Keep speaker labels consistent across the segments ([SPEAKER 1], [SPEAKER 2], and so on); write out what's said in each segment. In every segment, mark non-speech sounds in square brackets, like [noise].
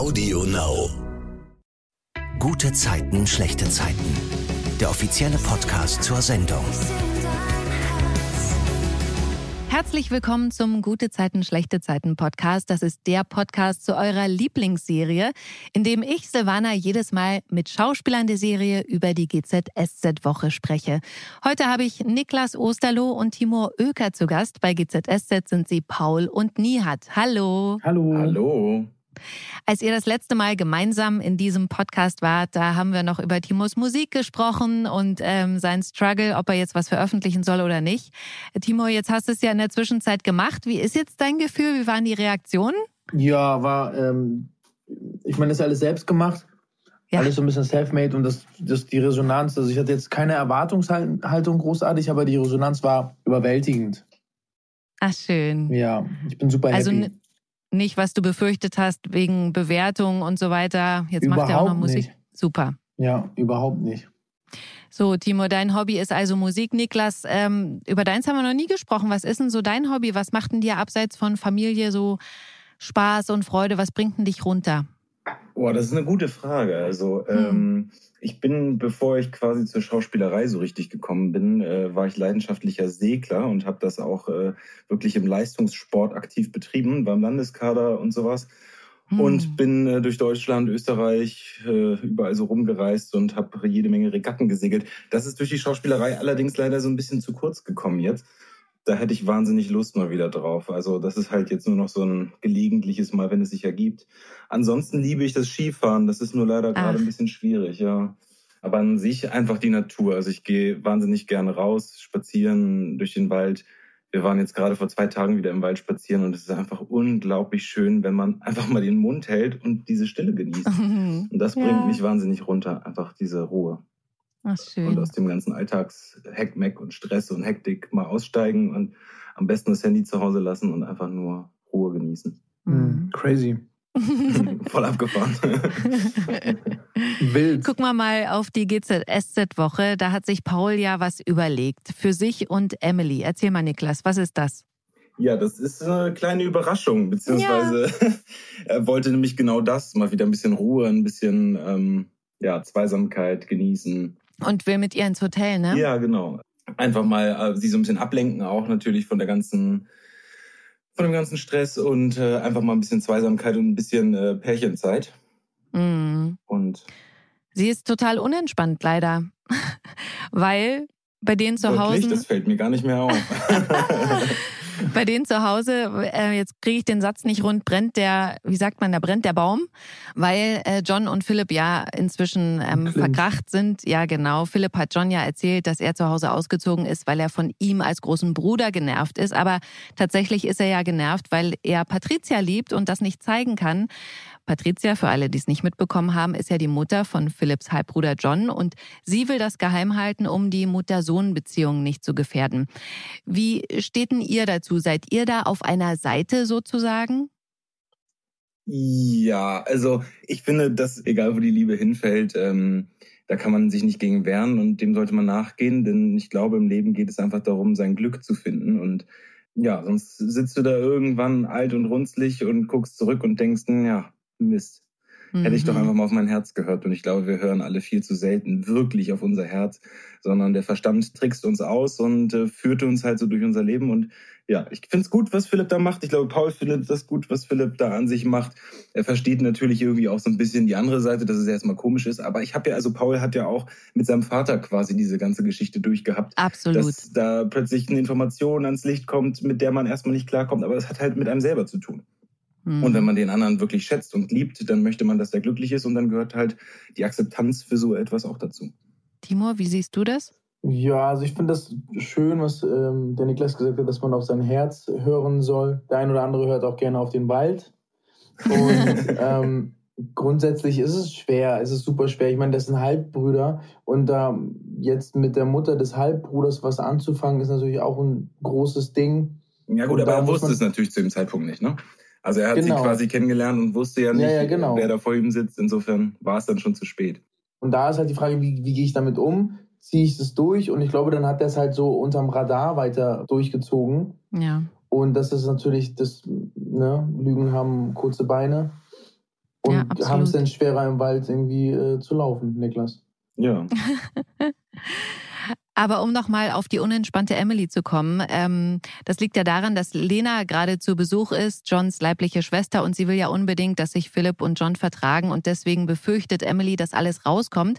[SPEAKER 1] Audio Now. Gute Zeiten, schlechte Zeiten. Der offizielle Podcast zur Sendung.
[SPEAKER 2] Herzlich willkommen zum Gute Zeiten, schlechte Zeiten Podcast. Das ist der Podcast zu eurer Lieblingsserie, in dem ich, Silvana, jedes Mal mit Schauspielern der Serie über die GZSZ-Woche spreche. Heute habe ich Niklas Osterloh und Timur Oeker zu Gast. Bei GZSZ sind sie Paul und Nihat. Hallo.
[SPEAKER 3] Hallo.
[SPEAKER 4] Hallo.
[SPEAKER 2] Als ihr das letzte Mal gemeinsam in diesem Podcast wart, da haben wir noch über Timos Musik gesprochen und ähm, sein Struggle, ob er jetzt was veröffentlichen soll oder nicht. Timo, jetzt hast du es ja in der Zwischenzeit gemacht. Wie ist jetzt dein Gefühl? Wie waren die Reaktionen?
[SPEAKER 3] Ja, war, ähm, ich meine, das ist alles selbst gemacht. Ja. Alles so ein bisschen self-made und das, das, die Resonanz, also ich hatte jetzt keine Erwartungshaltung großartig, aber die Resonanz war überwältigend.
[SPEAKER 2] Ach, schön.
[SPEAKER 3] Ja, ich bin super
[SPEAKER 2] also,
[SPEAKER 3] happy
[SPEAKER 2] nicht, was du befürchtet hast wegen Bewertung und so weiter. Jetzt überhaupt macht er auch noch Musik.
[SPEAKER 3] Nicht.
[SPEAKER 2] Super.
[SPEAKER 3] Ja, überhaupt nicht.
[SPEAKER 2] So, Timo, dein Hobby ist also Musik. Niklas, ähm, über deins haben wir noch nie gesprochen. Was ist denn so dein Hobby? Was macht denn dir abseits von Familie so Spaß und Freude? Was bringt denn dich runter?
[SPEAKER 4] Boah, das ist eine gute Frage. Also, hm. ähm, ich bin, bevor ich quasi zur Schauspielerei so richtig gekommen bin, äh, war ich leidenschaftlicher Segler und habe das auch äh, wirklich im Leistungssport aktiv betrieben, beim Landeskader und sowas. Hm. Und bin äh, durch Deutschland, Österreich, äh, überall so rumgereist und habe jede Menge Regatten gesegelt. Das ist durch die Schauspielerei allerdings leider so ein bisschen zu kurz gekommen jetzt. Da hätte ich wahnsinnig Lust mal wieder drauf. Also das ist halt jetzt nur noch so ein gelegentliches Mal, wenn es sich ergibt. Ansonsten liebe ich das Skifahren. Das ist nur leider gerade ein bisschen schwierig, ja. Aber an sich einfach die Natur. Also ich gehe wahnsinnig gerne raus, spazieren durch den Wald. Wir waren jetzt gerade vor zwei Tagen wieder im Wald spazieren und es ist einfach unglaublich schön, wenn man [laughs] einfach mal den Mund hält und diese Stille genießt. [laughs] Und das bringt ja. mich wahnsinnig runter, einfach diese Ruhe.
[SPEAKER 2] Ach, schön.
[SPEAKER 4] Und aus dem ganzen Alltagsheckmeck und Stress und Hektik mal aussteigen und am besten das Handy zu Hause lassen und einfach nur Ruhe genießen.
[SPEAKER 3] Mhm. Crazy. [laughs]
[SPEAKER 4] Voll abgefahren. [laughs]
[SPEAKER 2] Wild. Gucken wir mal auf die GZSZ-Woche. Da hat sich Paul ja was überlegt. Für sich und Emily. Erzähl mal, Niklas, was ist das?
[SPEAKER 4] Ja, das ist eine kleine Überraschung, beziehungsweise ja. [laughs] er wollte nämlich genau das, mal wieder ein bisschen Ruhe, ein bisschen ähm, ja, Zweisamkeit genießen.
[SPEAKER 2] Und will mit ihr ins Hotel, ne?
[SPEAKER 4] Ja, genau. Einfach mal äh, sie so ein bisschen ablenken, auch natürlich von der ganzen, von dem ganzen Stress und äh, einfach mal ein bisschen Zweisamkeit und ein bisschen äh, Pärchenzeit.
[SPEAKER 2] Mhm.
[SPEAKER 4] Und
[SPEAKER 2] sie ist total unentspannt, leider. [laughs] Weil bei denen zu Hause.
[SPEAKER 4] Das fällt mir gar nicht mehr auf. [laughs]
[SPEAKER 2] bei denen zu Hause, äh, jetzt kriege ich den Satz nicht rund, brennt der, wie sagt man, da brennt der Baum, weil äh, John und Philipp ja inzwischen ähm, verkracht sind. Ja, genau. Philipp hat John ja erzählt, dass er zu Hause ausgezogen ist, weil er von ihm als großen Bruder genervt ist. Aber tatsächlich ist er ja genervt, weil er Patricia liebt und das nicht zeigen kann. Patricia, für alle, die es nicht mitbekommen haben, ist ja die Mutter von Philipps Halbbruder John und sie will das geheim halten, um die Mutter-Sohn-Beziehung nicht zu gefährden. Wie steht denn ihr dazu? Seid ihr da auf einer Seite sozusagen?
[SPEAKER 4] Ja, also ich finde, dass egal wo die Liebe hinfällt, ähm, da kann man sich nicht gegen wehren und dem sollte man nachgehen, denn ich glaube, im Leben geht es einfach darum, sein Glück zu finden und ja, sonst sitzt du da irgendwann alt und runzlig und guckst zurück und denkst, ja, Mist. Mhm. Hätte ich doch mhm. einfach mal auf mein Herz gehört. Und ich glaube, wir hören alle viel zu selten wirklich auf unser Herz, sondern der Verstand trickst uns aus und äh, führte uns halt so durch unser Leben. Und ja, ich finde es gut, was Philipp da macht. Ich glaube, Paul findet das gut, was Philipp da an sich macht. Er versteht natürlich irgendwie auch so ein bisschen die andere Seite, dass es erstmal komisch ist. Aber ich habe ja, also Paul hat ja auch mit seinem Vater quasi diese ganze Geschichte durchgehabt.
[SPEAKER 2] Absolut.
[SPEAKER 4] Dass da plötzlich eine Information ans Licht kommt, mit der man erstmal nicht klarkommt. Aber das hat halt mit einem selber zu tun. Mhm. Und wenn man den anderen wirklich schätzt und liebt, dann möchte man, dass der glücklich ist und dann gehört halt die Akzeptanz für so etwas auch dazu.
[SPEAKER 2] Timur, wie siehst du das?
[SPEAKER 3] Ja, also ich finde das schön, was ähm, der Niklas gesagt hat, dass man auf sein Herz hören soll. Der ein oder andere hört auch gerne auf den Wald. Und [laughs] ähm, grundsätzlich ist es schwer, es ist super schwer. Ich meine, das sind Halbbrüder und da jetzt mit der Mutter des Halbbruders was anzufangen, ist natürlich auch ein großes Ding.
[SPEAKER 4] Ja gut, und aber er wusste es natürlich zu dem Zeitpunkt nicht, ne? Also er hat genau. sie quasi kennengelernt und wusste ja nicht, ja, ja, genau. wer da vor ihm sitzt. Insofern war es dann schon zu spät.
[SPEAKER 3] Und da ist halt die Frage, wie, wie gehe ich damit um? Ziehe ich das durch? Und ich glaube, dann hat er es halt so unterm Radar weiter durchgezogen.
[SPEAKER 2] Ja.
[SPEAKER 3] Und das ist natürlich, das, ne, Lügen haben kurze Beine. Und ja, haben es denn schwerer im Wald irgendwie äh, zu laufen, Niklas?
[SPEAKER 4] Ja. [laughs]
[SPEAKER 2] Aber um nochmal auf die unentspannte Emily zu kommen, ähm, das liegt ja daran, dass Lena gerade zu Besuch ist, Johns leibliche Schwester, und sie will ja unbedingt, dass sich Philipp und John vertragen und deswegen befürchtet Emily, dass alles rauskommt.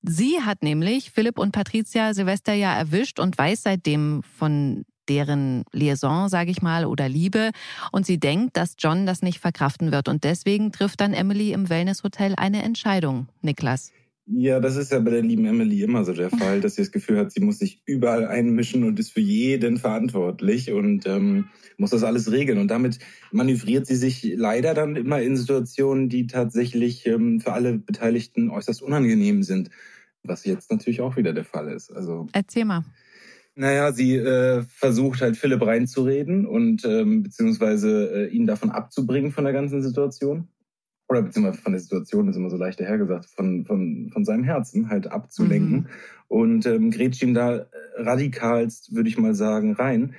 [SPEAKER 2] Sie hat nämlich Philipp und Patricia Silvester ja erwischt und weiß seitdem von deren Liaison, sage ich mal, oder Liebe. Und sie denkt, dass John das nicht verkraften wird. Und deswegen trifft dann Emily im Wellnesshotel eine Entscheidung, Niklas.
[SPEAKER 4] Ja, das ist ja bei der lieben Emily immer so der Fall, dass sie das Gefühl hat, sie muss sich überall einmischen und ist für jeden verantwortlich und ähm, muss das alles regeln. Und damit manövriert sie sich leider dann immer in Situationen, die tatsächlich ähm, für alle Beteiligten äußerst unangenehm sind. Was jetzt natürlich auch wieder der Fall ist. Also
[SPEAKER 2] Erzähl mal.
[SPEAKER 4] Naja, sie äh, versucht halt Philipp reinzureden und ähm, beziehungsweise äh, ihn davon abzubringen von der ganzen Situation oder beziehungsweise von der Situation ist immer so leicht dahergesagt, von, von, von seinem Herzen halt abzulenken. Mhm. Und ähm, grätscht ihm da radikalst, würde ich mal sagen, rein.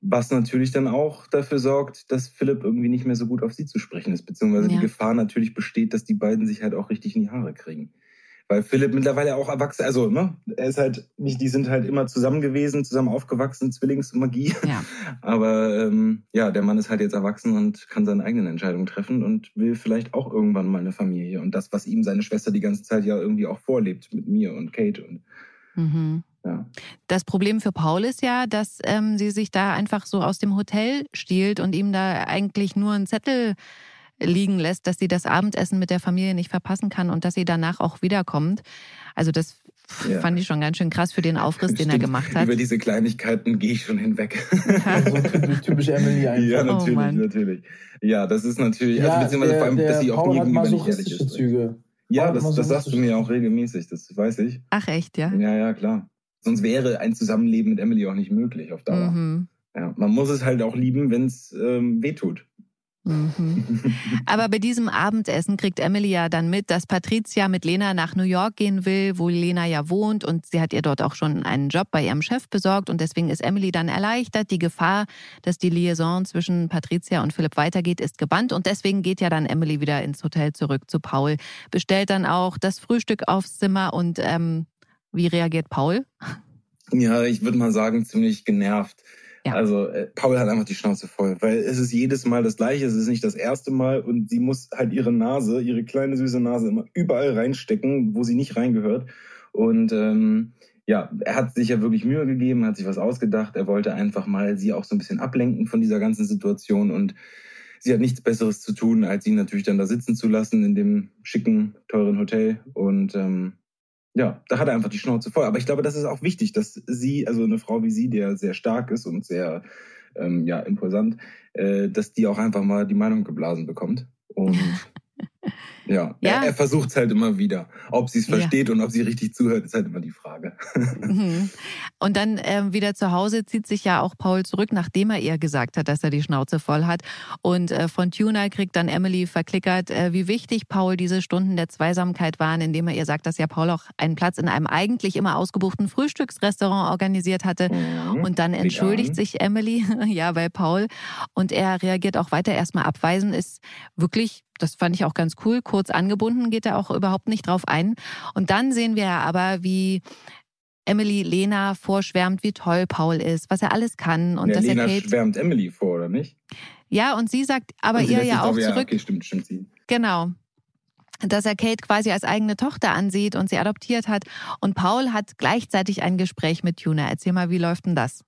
[SPEAKER 4] Was natürlich dann auch dafür sorgt, dass Philipp irgendwie nicht mehr so gut auf sie zu sprechen ist, beziehungsweise ja. die Gefahr natürlich besteht, dass die beiden sich halt auch richtig in die Haare kriegen weil Philipp mittlerweile auch erwachsen, also ne, er ist halt nicht, die sind halt immer zusammen gewesen, zusammen aufgewachsen, Zwillingsmagie. Ja. [laughs] Aber ähm, ja, der Mann ist halt jetzt erwachsen und kann seine eigenen Entscheidungen treffen und will vielleicht auch irgendwann mal eine Familie und das, was ihm seine Schwester die ganze Zeit ja irgendwie auch vorlebt mit mir und Kate und
[SPEAKER 2] mhm. ja. Das Problem für Paul ist ja, dass ähm, sie sich da einfach so aus dem Hotel stiehlt und ihm da eigentlich nur einen Zettel liegen lässt, dass sie das Abendessen mit der Familie nicht verpassen kann und dass sie danach auch wiederkommt. Also das ja. fand ich schon ganz schön krass für den Aufriss, den er gemacht hat.
[SPEAKER 4] Über diese Kleinigkeiten gehe ich schon hinweg. [laughs]
[SPEAKER 3] also typisch Emily einfach.
[SPEAKER 4] Ja, natürlich, oh natürlich. Ja, das ist natürlich, also ja, also beziehungsweise der, vor allem, dass sie auch Paul gegenüber nicht ehrlich ist. Züge. Ja, das, das sagst du mir auch regelmäßig, das weiß ich.
[SPEAKER 2] Ach echt, ja?
[SPEAKER 4] Ja, ja, klar. Sonst wäre ein Zusammenleben mit Emily auch nicht möglich auf Dauer. Mhm. Ja, man muss es halt auch lieben, wenn es ähm, wehtut.
[SPEAKER 2] Mhm. Aber bei diesem Abendessen kriegt Emily ja dann mit, dass Patricia mit Lena nach New York gehen will, wo Lena ja wohnt und sie hat ihr dort auch schon einen Job bei ihrem Chef besorgt und deswegen ist Emily dann erleichtert. Die Gefahr, dass die Liaison zwischen Patricia und Philipp weitergeht, ist gebannt und deswegen geht ja dann Emily wieder ins Hotel zurück zu Paul, bestellt dann auch das Frühstück aufs Zimmer und ähm, wie reagiert Paul?
[SPEAKER 4] Ja, ich würde mal sagen, ziemlich genervt. Ja. Also äh, Paul hat einfach die Schnauze voll, weil es ist jedes Mal das Gleiche, es ist nicht das erste Mal und sie muss halt ihre Nase, ihre kleine süße Nase immer überall reinstecken, wo sie nicht reingehört. Und ähm, ja, er hat sich ja wirklich Mühe gegeben, hat sich was ausgedacht. Er wollte einfach mal sie auch so ein bisschen ablenken von dieser ganzen Situation und sie hat nichts Besseres zu tun, als ihn natürlich dann da sitzen zu lassen in dem schicken, teuren Hotel. Und ähm, ja, da hat er einfach die Schnauze voll. Aber ich glaube, das ist auch wichtig, dass sie, also eine Frau wie sie, der sehr stark ist und sehr ähm, ja, imposant, äh, dass die auch einfach mal die Meinung geblasen bekommt. Und [laughs] Ja, ja. er, er versucht es halt immer wieder. Ob sie es versteht ja. und ob sie richtig zuhört, ist halt immer die Frage. [laughs]
[SPEAKER 2] Mhm. Und dann ähm, wieder zu Hause zieht sich ja auch Paul zurück, nachdem er ihr gesagt hat, dass er die Schnauze voll hat. Und äh, von Tuna kriegt dann Emily verklickert, äh, wie wichtig Paul diese Stunden der Zweisamkeit waren, indem er ihr sagt, dass ja Paul auch einen Platz in einem eigentlich immer ausgebuchten Frühstücksrestaurant organisiert hatte. Mhm. Und dann entschuldigt sich Emily, [laughs] ja, bei Paul. Und er reagiert auch weiter erstmal abweisend, ist wirklich das fand ich auch ganz cool. Kurz angebunden geht er auch überhaupt nicht drauf ein. Und dann sehen wir aber, wie Emily Lena vorschwärmt, wie toll Paul ist, was er alles kann und
[SPEAKER 4] ja,
[SPEAKER 2] dass
[SPEAKER 4] Lena
[SPEAKER 2] er Kate
[SPEAKER 4] schwärmt Emily vor, oder nicht?
[SPEAKER 2] Ja, und sie sagt aber ihr ja auch zurück. Ja,
[SPEAKER 4] okay, stimmt, stimmt sie.
[SPEAKER 2] Genau. Dass er Kate quasi als eigene Tochter ansieht und sie adoptiert hat. Und Paul hat gleichzeitig ein Gespräch mit Tuna. Erzähl mal, wie läuft denn das?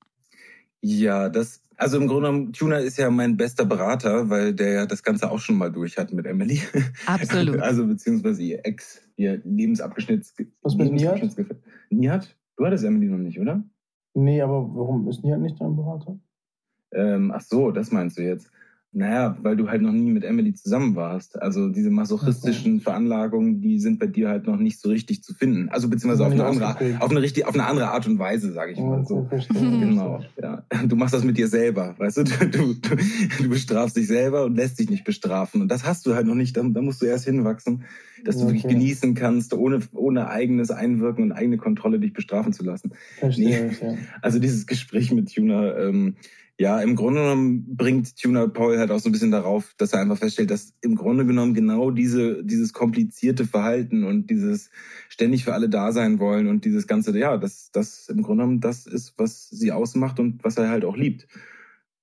[SPEAKER 4] Ja, das also im Grunde genommen, Tuna ist ja mein bester Berater, weil der ja das Ganze auch schon mal durch hat mit Emily.
[SPEAKER 2] Absolut. [laughs]
[SPEAKER 4] Also beziehungsweise ihr Ex, ihr Lebensabgeschnitt.
[SPEAKER 3] Was mit Nihat?
[SPEAKER 4] Nihat? Du hattest Emily noch nicht, oder?
[SPEAKER 3] Nee, aber warum ist Nihat nicht dein Berater?
[SPEAKER 4] Ähm, ach so, das meinst du jetzt. Naja, weil du halt noch nie mit Emily zusammen warst. Also diese masochistischen okay. Veranlagungen, die sind bei dir halt noch nicht so richtig zu finden. Also beziehungsweise auf eine, andere, auf eine, richtig, auf eine andere Art und Weise, sage ich mal so. [laughs] Genau. Ja. Du machst das mit dir selber, weißt du? Du, du, du bestrafst dich selber und lässt dich nicht bestrafen. Und das hast du halt noch nicht. Da, da musst du erst hinwachsen, dass du okay. wirklich genießen kannst, ohne, ohne eigenes Einwirken und eigene Kontrolle dich bestrafen zu lassen.
[SPEAKER 3] Verstehe nee.
[SPEAKER 4] ich, ja. Also dieses Gespräch mit Juna, ähm, Ja, im Grunde genommen bringt Tuner Paul halt auch so ein bisschen darauf, dass er einfach feststellt, dass im Grunde genommen genau diese, dieses komplizierte Verhalten und dieses ständig für alle da sein wollen und dieses ganze, ja, das, das im Grunde genommen das ist, was sie ausmacht und was er halt auch liebt.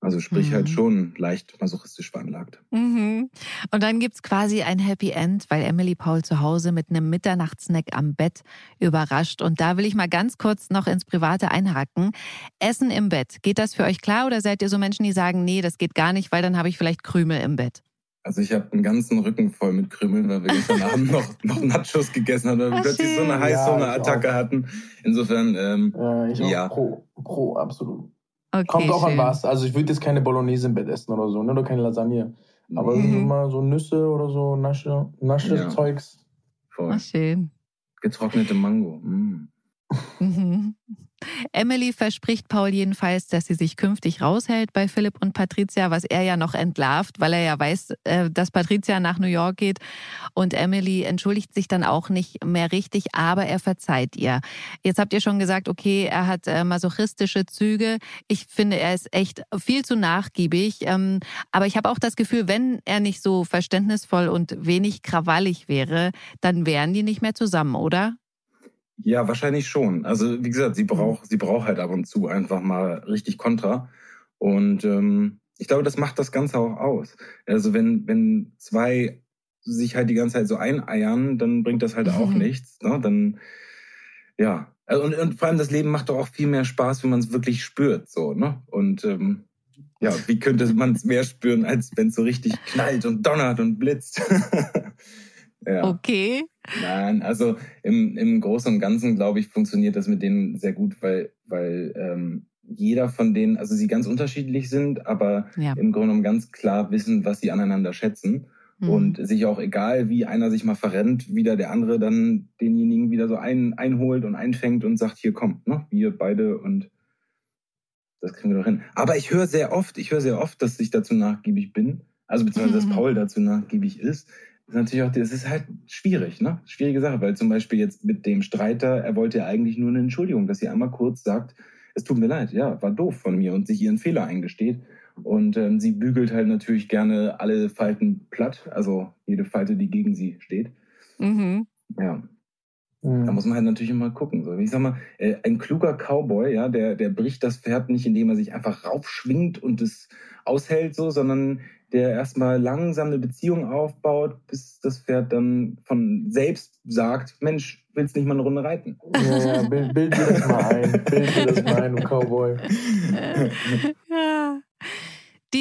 [SPEAKER 4] Also sprich halt mhm. halt schon leicht masochistisch veranlagt.
[SPEAKER 2] Mhm. Und dann gibt's quasi ein Happy End, weil Emily Paul zu Hause mit einem Mitternachtssnack am Bett überrascht. Und da will ich mal ganz kurz noch ins Private einhacken. Essen im Bett, geht das für euch klar oder seid ihr so Menschen, die sagen, nee, das geht gar nicht, weil dann habe ich vielleicht Krümel im Bett?
[SPEAKER 4] Also ich habe einen ganzen Rücken voll mit Krümeln, weil wir gestern [laughs] Abend noch, noch Nachos gegessen haben, weil wir plötzlich so eine Heißhunger-Attacke ja, hatten. Insofern, ähm,
[SPEAKER 3] ja, ich auch ja. Pro, pro, absolut. Okay, Kommt auch schön. an was. Also ich würde jetzt keine Bolognese im Bett essen oder so, ne? oder keine Lasagne. Aber mhm. mal so Nüsse oder so, Nasche, Nasche ja. Zeugs.
[SPEAKER 2] Voll. Ach, schön.
[SPEAKER 4] Getrocknete Mango. Mm.
[SPEAKER 2] Mhm. Emily verspricht Paul jedenfalls, dass sie sich künftig raushält bei Philipp und Patricia, was er ja noch entlarvt, weil er ja weiß, äh, dass Patricia nach New York geht. Und Emily entschuldigt sich dann auch nicht mehr richtig, aber er verzeiht ihr. Jetzt habt ihr schon gesagt, okay, er hat äh, masochistische Züge. Ich finde, er ist echt viel zu nachgiebig. Ähm, aber ich habe auch das Gefühl, wenn er nicht so verständnisvoll und wenig krawallig wäre, dann wären die nicht mehr zusammen, oder?
[SPEAKER 4] Ja, wahrscheinlich schon. Also wie gesagt, sie mhm. braucht, sie braucht halt ab und zu einfach mal richtig Kontra. Und ähm, ich glaube, das macht das Ganze auch aus. Also wenn, wenn zwei sich halt die ganze Zeit so eineiern, dann bringt das halt auch mhm. nichts. Ne? Dann, ja. Also, und, und vor allem das Leben macht doch auch viel mehr Spaß, wenn man es wirklich spürt. So, ne? Und ähm, ja, wie könnte man es mehr spüren, als wenn es so richtig knallt und donnert und blitzt? [laughs]
[SPEAKER 2] ja. Okay.
[SPEAKER 4] Nein, also im, im Großen und Ganzen, glaube ich, funktioniert das mit denen sehr gut, weil, weil ähm, jeder von denen, also sie ganz unterschiedlich sind, aber ja. im Grunde genommen ganz klar wissen, was sie aneinander schätzen. Mhm. Und sich auch egal, wie einer sich mal verrennt, wieder der andere dann denjenigen wieder so ein, einholt und einfängt und sagt, hier kommt, ne, wir beide und das kriegen wir doch hin. Aber ich höre sehr oft, ich höre sehr oft, dass ich dazu nachgiebig bin, also beziehungsweise dass [laughs] Paul dazu nachgiebig ist ist natürlich auch, das ist halt schwierig, ne? Schwierige Sache, weil zum Beispiel jetzt mit dem Streiter, er wollte ja eigentlich nur eine Entschuldigung, dass sie einmal kurz sagt, es tut mir leid, ja, war doof von mir und sich ihren Fehler eingesteht. Und ähm, sie bügelt halt natürlich gerne alle Falten platt, also jede Falte, die gegen sie steht. Mhm. Ja. Da muss man halt natürlich immer gucken. So, ich sag mal, äh, ein kluger Cowboy, ja, der, der bricht das Pferd nicht, indem er sich einfach raufschwingt und es aushält, so, sondern der erstmal langsam eine Beziehung aufbaut, bis das Pferd dann von selbst sagt, Mensch, willst nicht mal eine Runde reiten?
[SPEAKER 3] Ja, ja bild, bild dir das mal ein. Bild dir das mal ein, du Cowboy. [laughs]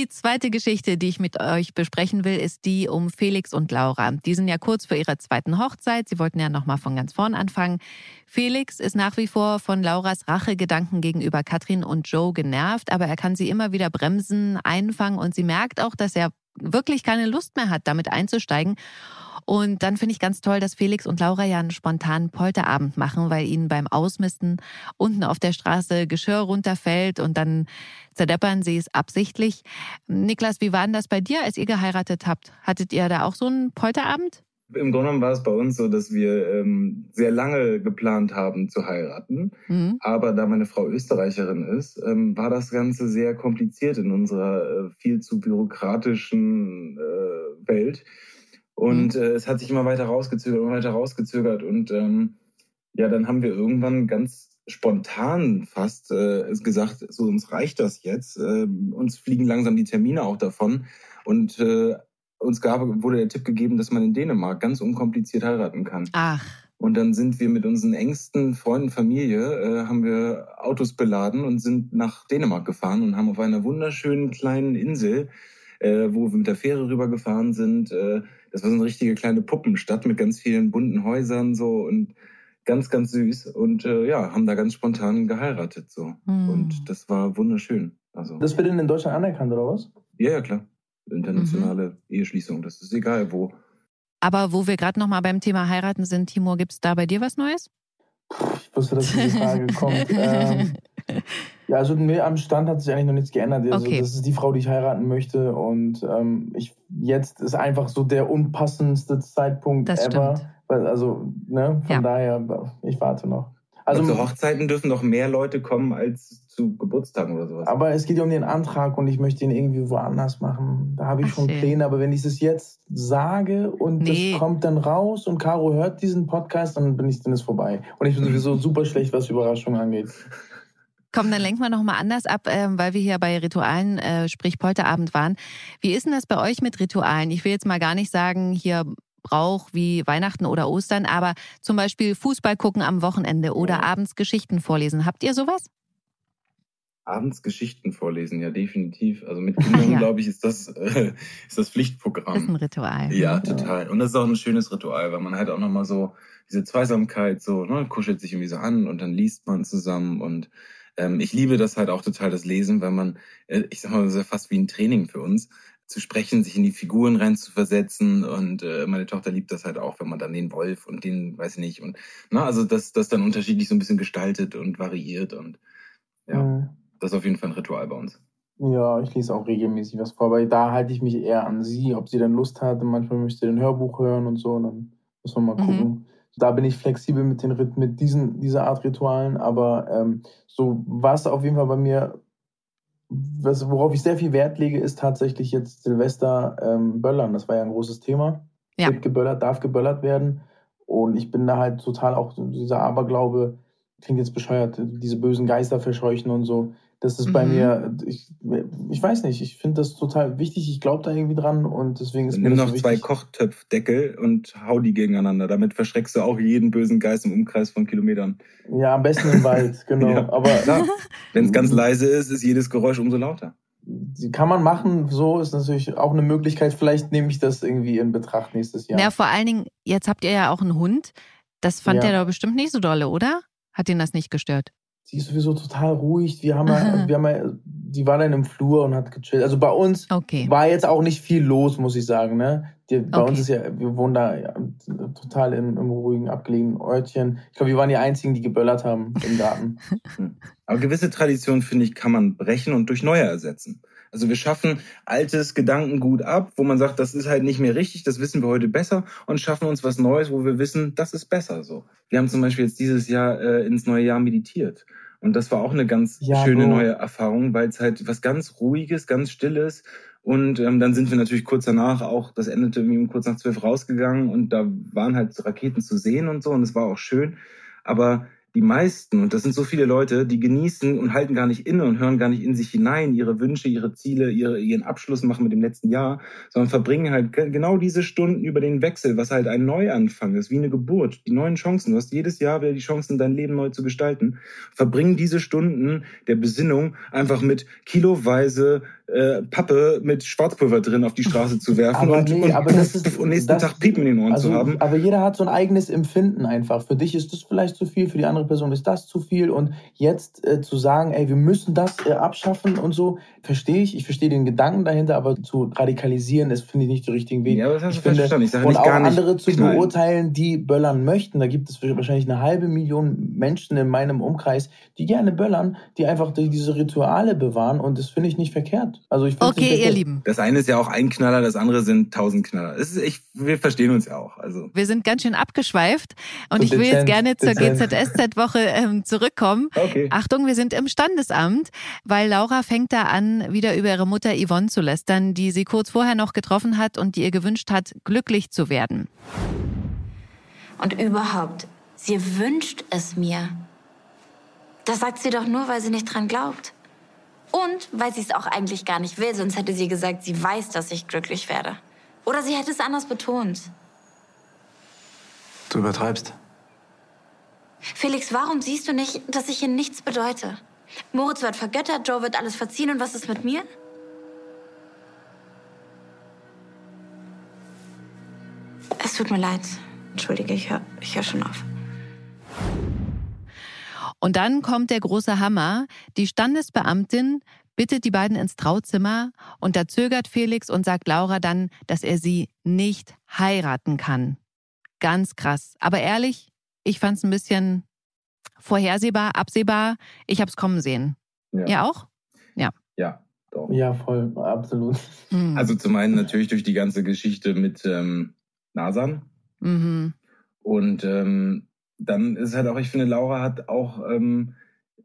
[SPEAKER 2] zweite Geschichte, die ich mit euch besprechen will, ist die um Felix und Laura. Die sind ja kurz vor ihrer zweiten Hochzeit. Sie wollten ja nochmal von ganz vorn anfangen. Felix ist nach wie vor von Lauras Rachegedanken gegenüber Katrin und Joe genervt, aber er kann sie immer wieder bremsen, einfangen und sie merkt auch, dass er wirklich keine Lust mehr hat, damit einzusteigen. Und dann finde ich ganz toll, dass Felix und Laura ja einen spontanen Polterabend machen, weil ihnen beim Ausmisten unten auf der Straße Geschirr runterfällt und dann zerdeppern sie es absichtlich. Niklas, wie war denn das bei dir, als ihr geheiratet habt? Hattet ihr da auch so einen Polterabend?
[SPEAKER 4] Im Grunde genommen war es bei uns so, dass wir ähm, sehr lange geplant haben zu heiraten. Mhm. Aber da meine Frau Österreicherin ist, ähm, war das Ganze sehr kompliziert in unserer äh, viel zu bürokratischen äh, Welt. Und mhm. äh, es hat sich immer weiter rausgezögert, immer weiter rausgezögert. Und ähm, ja, dann haben wir irgendwann ganz spontan fast äh, gesagt, so uns reicht das jetzt. Äh, uns fliegen langsam die Termine auch davon. Und äh, uns gab, wurde der Tipp gegeben, dass man in Dänemark ganz unkompliziert heiraten kann.
[SPEAKER 2] Ach.
[SPEAKER 4] Und dann sind wir mit unseren engsten Freunden, Familie, äh, haben wir Autos beladen und sind nach Dänemark gefahren und haben auf einer wunderschönen kleinen Insel, äh, wo wir mit der Fähre rübergefahren sind, äh, das war so eine richtige kleine Puppenstadt mit ganz vielen bunten Häusern so und ganz, ganz süß. Und äh, ja, haben da ganz spontan geheiratet so. Mhm. Und das war wunderschön. Also,
[SPEAKER 3] das wird denn in Deutschland anerkannt, oder was?
[SPEAKER 4] Ja, ja, klar. Internationale mhm. Eheschließung, das ist egal wo.
[SPEAKER 2] Aber wo wir gerade nochmal beim Thema heiraten sind, Timur, gibt es da bei dir was Neues?
[SPEAKER 3] Ich wusste, dass diese Frage [laughs] kommt. ähm, ja, also nee, am Stand hat sich eigentlich noch nichts geändert. Also, okay. Das ist die Frau, die ich heiraten möchte. Und ähm, ich, jetzt ist einfach so der unpassendste Zeitpunkt
[SPEAKER 2] das
[SPEAKER 3] ever. Stimmt. Also, ne, von ja. daher, ich warte noch.
[SPEAKER 4] Also zu Hochzeiten dürfen doch mehr Leute kommen als zu Geburtstagen oder sowas.
[SPEAKER 3] Aber es geht ja um den Antrag und ich möchte ihn irgendwie woanders machen. Da habe ich Ach, schon schön. Pläne, aber wenn ich es jetzt sage und nee. das kommt dann raus und Caro hört diesen Podcast, dann bin ich dann ist vorbei. Und ich bin sowieso [laughs] super schlecht, was Überraschungen angeht.
[SPEAKER 2] Komm, dann lenken wir nochmal anders ab, ähm, weil wir hier bei Ritualen, äh, sprich Polterabend waren. Wie ist denn das bei euch mit Ritualen? Ich will jetzt mal gar nicht sagen, hier Brauch wie Weihnachten oder Ostern, aber zum Beispiel Fußball gucken am Wochenende oder abends Geschichten vorlesen. Habt ihr sowas?
[SPEAKER 4] Abends Geschichten vorlesen, ja, definitiv. Also mit Kindern, ja. glaube ich, ist das, äh, ist das Pflichtprogramm. Das
[SPEAKER 2] ist ein Ritual.
[SPEAKER 4] Ja, total. Und das ist auch ein schönes Ritual, weil man halt auch nochmal so diese Zweisamkeit so, ne, kuschelt sich irgendwie so an und dann liest man zusammen und ähm, ich liebe das halt auch total, das Lesen, weil man, äh, ich sag mal, das ist ja fast wie ein Training für uns, zu sprechen, sich in die Figuren reinzuversetzen. Und äh, meine Tochter liebt das halt auch, wenn man dann den Wolf und den, weiß ich nicht, und na, also das, das dann unterschiedlich so ein bisschen gestaltet und variiert. Und ja, mhm. Das ist auf jeden Fall ein Ritual bei uns.
[SPEAKER 3] Ja, ich lese auch regelmäßig was vor, weil da halte ich mich eher an sie, ob sie dann Lust hat. Manchmal möchte sie ein Hörbuch hören und so, und dann muss man mal mhm. gucken. Mhm da bin ich flexibel mit, den, mit diesen, dieser Art Ritualen, aber ähm, so was auf jeden Fall bei mir, was, worauf ich sehr viel Wert lege, ist tatsächlich jetzt Silvester ähm, Böllern. Das war ja ein großes Thema. Ja. Wird geböllert, darf geböllert werden. Und ich bin da halt total auch dieser Aberglaube, klingt jetzt bescheuert, diese bösen Geister verscheuchen und so. Das ist mhm. bei mir, ich, ich weiß nicht, ich finde das total wichtig, ich glaube da irgendwie dran und deswegen ist
[SPEAKER 4] Nimm mir noch so zwei Kochtöpfdeckel und hau die gegeneinander. Damit verschreckst du auch jeden bösen Geist im Umkreis von Kilometern.
[SPEAKER 3] Ja, am besten im Wald, [laughs] genau. ja. Aber
[SPEAKER 4] wenn es ganz leise ist, ist jedes Geräusch umso lauter.
[SPEAKER 3] Kann man machen, so ist natürlich auch eine Möglichkeit. Vielleicht nehme ich das irgendwie in Betracht nächstes Jahr.
[SPEAKER 2] Ja, vor allen Dingen, jetzt habt ihr ja auch einen Hund. Das fand ja. der doch bestimmt nicht so dolle, oder? Hat ihn das nicht gestört?
[SPEAKER 3] Sie ist sowieso total ruhig. Wir haben, ja, [laughs] wir haben ja, die war dann im Flur und hat gechillt. Also bei uns okay. war jetzt auch nicht viel los, muss ich sagen. Ne? Die, bei okay. uns ist ja, wir wohnen da ja, total im, im ruhigen, abgelegenen Örtchen. Ich glaube, wir waren die Einzigen, die geböllert haben im Garten. [laughs]
[SPEAKER 4] Aber gewisse Traditionen, finde ich, kann man brechen und durch neue ersetzen. Also wir schaffen altes Gedankengut ab, wo man sagt, das ist halt nicht mehr richtig, das wissen wir heute besser und schaffen uns was Neues, wo wir wissen, das ist besser so. Wir haben zum Beispiel jetzt dieses Jahr äh, ins neue Jahr meditiert. Und das war auch eine ganz ja, schöne neue Erfahrung, weil es halt was ganz Ruhiges, ganz Stilles. Und ähm, dann sind wir natürlich kurz danach auch, das endete irgendwie kurz nach zwölf rausgegangen und da waren halt Raketen zu sehen und so und es war auch schön. Aber die meisten, und das sind so viele Leute, die genießen und halten gar nicht inne und hören gar nicht in sich hinein, ihre Wünsche, ihre Ziele, ihre, ihren Abschluss machen mit dem letzten Jahr, sondern verbringen halt genau diese Stunden über den Wechsel, was halt ein Neuanfang ist, wie eine Geburt, die neuen Chancen. Du hast jedes Jahr wieder die Chancen, dein Leben neu zu gestalten. Verbringen diese Stunden der Besinnung einfach mit kiloweise äh, Pappe mit Schwarzpulver drin auf die Straße zu werfen aber und, nee, und, aber das ist, und nächsten das, Tag Piepen in den Ohren also, zu haben.
[SPEAKER 3] Aber jeder hat so ein eigenes Empfinden einfach. Für dich ist das vielleicht zu viel, für die andere Person ist das zu viel. Und jetzt äh, zu sagen, ey, wir müssen das äh, abschaffen und so, verstehe ich. Ich verstehe den Gedanken dahinter, aber zu radikalisieren, das finde ich nicht der richtige Weg.
[SPEAKER 4] Ja, aber das hast ich du finde, verstanden. Ich sage
[SPEAKER 3] und
[SPEAKER 4] nicht
[SPEAKER 3] auch andere zu knallen. beurteilen, die böllern möchten. Da gibt es wahrscheinlich eine halbe Million Menschen in meinem Umkreis, die gerne böllern, die einfach diese Rituale bewahren. Und das finde ich nicht verkehrt. Also ich
[SPEAKER 2] okay, ihr Lieben.
[SPEAKER 4] Das eine ist ja auch ein Knaller, das andere sind tausend Knaller. Ist, ich, wir verstehen uns ja auch. Also.
[SPEAKER 2] Wir sind ganz schön abgeschweift und so ich will jetzt gerne zur GZSZ-Woche ähm, zurückkommen. Okay. Achtung, wir sind im Standesamt, weil Laura fängt da an, wieder über ihre Mutter Yvonne zu lästern, die sie kurz vorher noch getroffen hat und die ihr gewünscht hat, glücklich zu werden.
[SPEAKER 5] Und überhaupt, sie wünscht es mir. Das sagt sie doch nur, weil sie nicht dran glaubt. Und weil sie es auch eigentlich gar nicht will, sonst hätte sie gesagt, sie weiß, dass ich glücklich werde. Oder sie hätte es anders betont.
[SPEAKER 6] Du übertreibst.
[SPEAKER 5] Felix, warum siehst du nicht, dass ich hier nichts bedeute? Moritz wird vergöttert, Joe wird alles verziehen und was ist mit mir? Es tut mir leid. Entschuldige, ich höre ich hör schon auf.
[SPEAKER 2] Und dann kommt der große Hammer. Die Standesbeamtin bittet die beiden ins Trauzimmer und da zögert Felix und sagt Laura dann, dass er sie nicht heiraten kann. Ganz krass. Aber ehrlich, ich fand es ein bisschen vorhersehbar, absehbar. Ich habe es kommen sehen. Ja. Ihr auch? Ja.
[SPEAKER 4] Ja, doch.
[SPEAKER 3] Ja, voll, absolut.
[SPEAKER 4] Mhm. Also zum einen natürlich durch die ganze Geschichte mit ähm, Nasan. Mhm. Und ähm, dann ist halt auch, ich finde, Laura hat auch, ähm,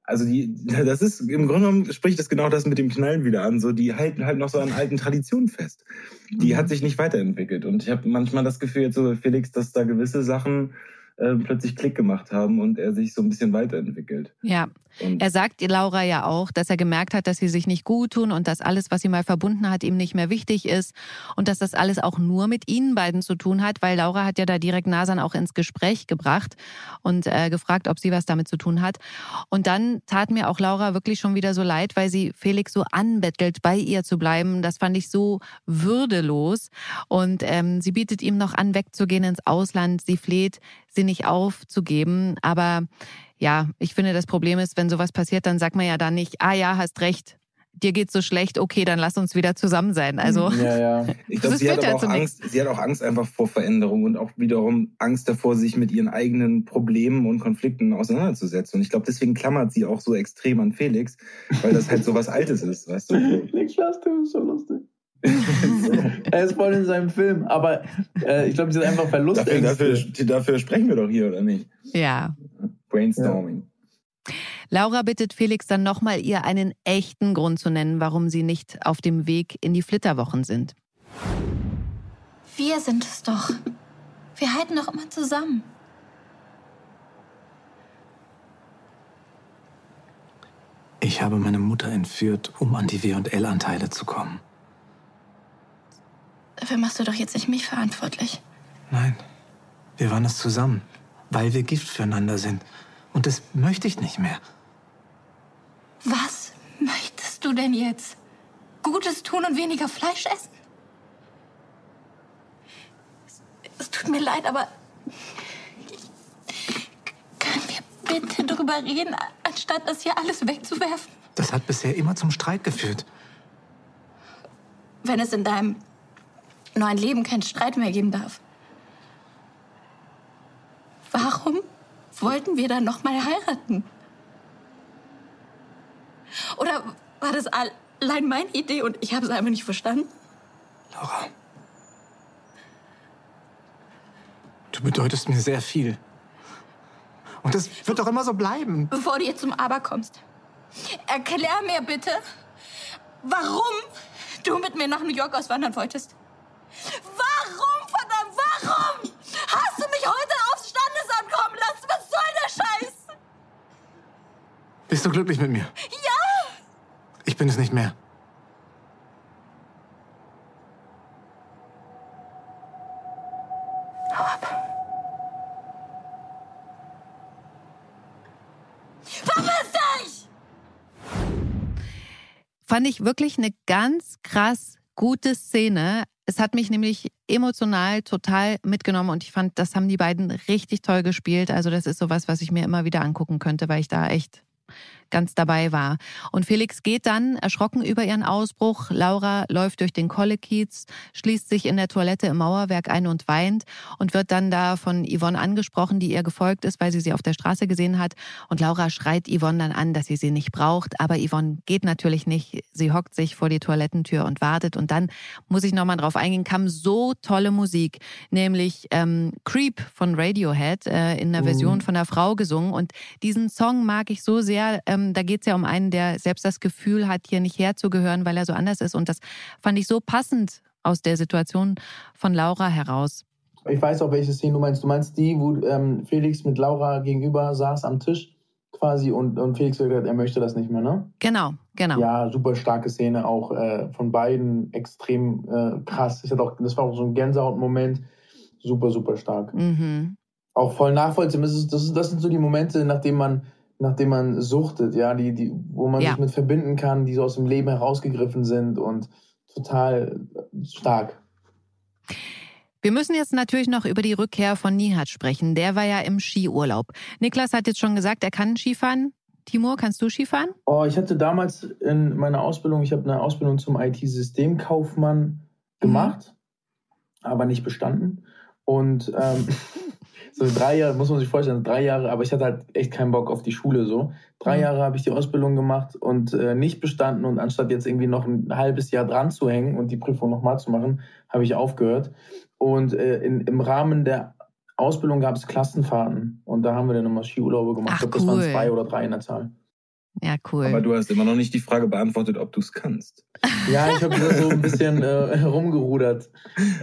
[SPEAKER 4] also die, [laughs] das ist im Grunde genommen spricht das genau das mit dem Knallen wieder an. So, die halten halt noch so an alten Traditionen fest. Die mhm. hat sich nicht weiterentwickelt. Und ich habe manchmal das Gefühl, jetzt so Felix, dass da gewisse Sachen äh, plötzlich Klick gemacht haben und er sich so ein bisschen weiterentwickelt.
[SPEAKER 2] Ja. Und er sagt Laura ja auch, dass er gemerkt hat, dass sie sich nicht gut tun und dass alles, was sie mal verbunden hat, ihm nicht mehr wichtig ist und dass das alles auch nur mit ihnen beiden zu tun hat, weil Laura hat ja da direkt Nasan auch ins Gespräch gebracht und äh, gefragt, ob sie was damit zu tun hat. Und dann tat mir auch Laura wirklich schon wieder so leid, weil sie Felix so anbettelt, bei ihr zu bleiben. Das fand ich so würdelos. Und ähm, sie bietet ihm noch an, wegzugehen ins Ausland. Sie fleht, sie nicht aufzugeben. Aber ja, ich finde, das Problem ist, wenn sowas passiert, dann sagt man ja da nicht, ah ja, hast recht, dir geht's so schlecht, okay, dann lass uns wieder zusammen sein. Also
[SPEAKER 4] ja, ja. [laughs] Ich glaube, sie hat auch Angst, sie hat auch Angst einfach vor Veränderung und auch wiederum Angst davor, sich mit ihren eigenen Problemen und Konflikten auseinanderzusetzen. Und ich glaube, deswegen klammert sie auch so extrem an Felix, weil das halt so was Altes ist, weißt du? [laughs]
[SPEAKER 3] Niklas, du bist so lustig. [laughs] er ist voll in seinem Film, aber äh, ich glaube, sie ist einfach Verlust.
[SPEAKER 4] Dafür, dafür, dafür, sprechen wir doch hier, oder nicht?
[SPEAKER 2] Ja.
[SPEAKER 4] Brainstorming.
[SPEAKER 2] Ja. Laura bittet Felix dann nochmal, ihr einen echten Grund zu nennen, warum sie nicht auf dem Weg in die Flitterwochen sind.
[SPEAKER 5] Wir sind es doch. Wir halten doch immer zusammen.
[SPEAKER 6] Ich habe meine Mutter entführt, um an die W&L-Anteile zu kommen.
[SPEAKER 5] Dafür machst du doch jetzt nicht mich verantwortlich.
[SPEAKER 6] Nein, wir waren es zusammen, weil wir Gift füreinander sind. Und das möchte ich nicht mehr.
[SPEAKER 5] Was möchtest du denn jetzt? Gutes tun und weniger Fleisch essen? Es, es tut mir leid, aber können wir bitte darüber reden, anstatt das hier alles wegzuwerfen?
[SPEAKER 6] Das hat bisher immer zum Streit geführt.
[SPEAKER 5] Wenn es in deinem neuen Leben keinen Streit mehr geben darf. Warum wollten wir dann noch mal heiraten? Oder war das allein meine Idee und ich habe es einfach nicht verstanden?
[SPEAKER 6] Laura. Du bedeutest mir sehr viel. Und das wird doch immer so bleiben.
[SPEAKER 5] Bevor du jetzt zum Aber kommst, erklär mir bitte, warum du mit mir nach New York auswandern wolltest. Warum, verdammt, warum hast du mich heute aufs Standesamt kommen lassen? Was soll der Scheiß?
[SPEAKER 6] Bist du glücklich mit mir?
[SPEAKER 5] Ja!
[SPEAKER 6] Ich bin es nicht mehr.
[SPEAKER 5] Hau ab. Verpiss dich!
[SPEAKER 2] Fand ich wirklich eine ganz krass gute Szene. Es hat mich nämlich emotional total mitgenommen und ich fand, das haben die beiden richtig toll gespielt. Also das ist sowas, was ich mir immer wieder angucken könnte, weil ich da echt ganz dabei war. Und Felix geht dann erschrocken über ihren Ausbruch. Laura läuft durch den Kollekiez, schließt sich in der Toilette im Mauerwerk ein und weint und wird dann da von Yvonne angesprochen, die ihr gefolgt ist, weil sie sie auf der Straße gesehen hat. Und Laura schreit Yvonne dann an, dass sie sie nicht braucht. Aber Yvonne geht natürlich nicht. Sie hockt sich vor die Toilettentür und wartet. Und dann muss ich nochmal drauf eingehen, kam so tolle Musik, nämlich ähm, Creep von Radiohead äh, in einer Version mhm. von einer Frau gesungen. Und diesen Song mag ich so sehr. Ähm, ähm, da geht es ja um einen, der selbst das Gefühl hat, hier nicht herzugehören, weil er so anders ist. Und das fand ich so passend aus der Situation von Laura heraus.
[SPEAKER 3] Ich weiß auch, welche Szene du meinst. Du meinst die, wo ähm, Felix mit Laura gegenüber saß am Tisch quasi und, und Felix gesagt er möchte das nicht mehr, ne?
[SPEAKER 2] Genau, genau.
[SPEAKER 3] Ja, super starke Szene, auch äh, von beiden extrem äh, krass. Ich hatte auch, das war auch so ein Gänsehaut-Moment. Super, super stark. Mhm. Auch voll nachvollziehbar. Das, ist, das, ist, das sind so die Momente, nachdem man nachdem man suchtet, ja, die, die, wo man ja. sich mit verbinden kann, die so aus dem Leben herausgegriffen sind und total stark.
[SPEAKER 2] Wir müssen jetzt natürlich noch über die Rückkehr von Nihat sprechen. Der war ja im Skiurlaub. Niklas hat jetzt schon gesagt, er kann Skifahren. Timur, kannst du Skifahren?
[SPEAKER 3] Oh, ich hatte damals in meiner Ausbildung, ich habe eine Ausbildung zum IT-Systemkaufmann gemacht, mhm. aber nicht bestanden. Und ähm, [laughs] so drei Jahre, muss man sich vorstellen, drei Jahre, aber ich hatte halt echt keinen Bock auf die Schule so. Drei mhm. Jahre habe ich die Ausbildung gemacht und äh, nicht bestanden und anstatt jetzt irgendwie noch ein halbes Jahr dran zu hängen und die Prüfung nochmal zu machen, habe ich aufgehört. Und äh, in, im Rahmen der Ausbildung gab es Klassenfahrten und da haben wir dann immer Skiurlaube gemacht.
[SPEAKER 2] Ach,
[SPEAKER 3] ich glaube, das
[SPEAKER 2] cool.
[SPEAKER 3] waren zwei oder drei in der Zahl.
[SPEAKER 2] Ja, cool.
[SPEAKER 4] Aber du hast immer noch nicht die Frage beantwortet, ob du es kannst. [laughs]
[SPEAKER 3] Ja, ich habe da so ein bisschen äh, herumgerudert.